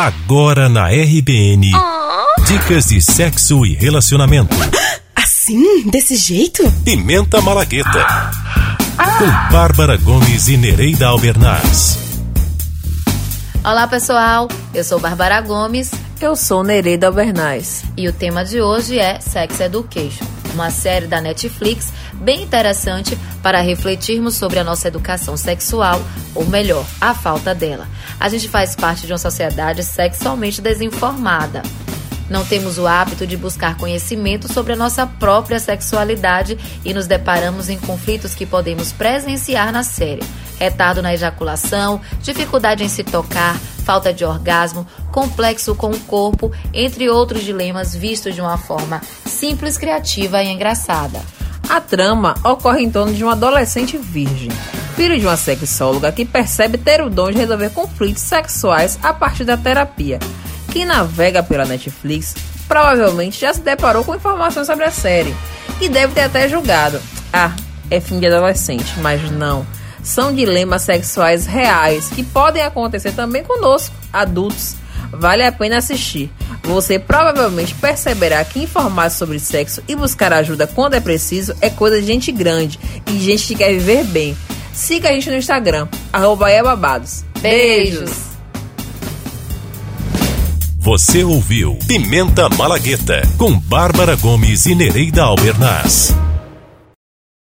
Agora na RBN. Oh. Dicas de sexo e relacionamento. Assim? Desse jeito? Pimenta Malagueta. Ah. Com Bárbara Gomes e Nereida Albernaz. Olá, pessoal. Eu sou Bárbara Gomes. Eu sou Nereida Albernaz. E o tema de hoje é Sex Education, uma série da Netflix bem interessante para refletirmos sobre a nossa educação sexual, ou melhor, a falta dela. A gente faz parte de uma sociedade sexualmente desinformada. Não temos o hábito de buscar conhecimento sobre a nossa própria sexualidade e nos deparamos em conflitos que podemos presenciar na série. Retardo na ejaculação, dificuldade em se tocar, falta de orgasmo, complexo com o corpo, entre outros dilemas vistos de uma forma simples, criativa e engraçada. A trama ocorre em torno de um adolescente virgem, filho de uma sexóloga que percebe ter o dom de resolver conflitos sexuais a partir da terapia. Quem navega pela Netflix provavelmente já se deparou com informações sobre a série e deve ter até julgado. Ah, é fim de adolescente, mas não. São dilemas sexuais reais que podem acontecer também conosco, adultos. Vale a pena assistir. Você provavelmente perceberá que informar sobre sexo e buscar ajuda quando é preciso é coisa de gente grande e gente que quer viver bem. Siga a gente no Instagram, arroba Beijos! Beijos. Você ouviu Pimenta Malagueta com Bárbara Gomes e Nereida Albernaz.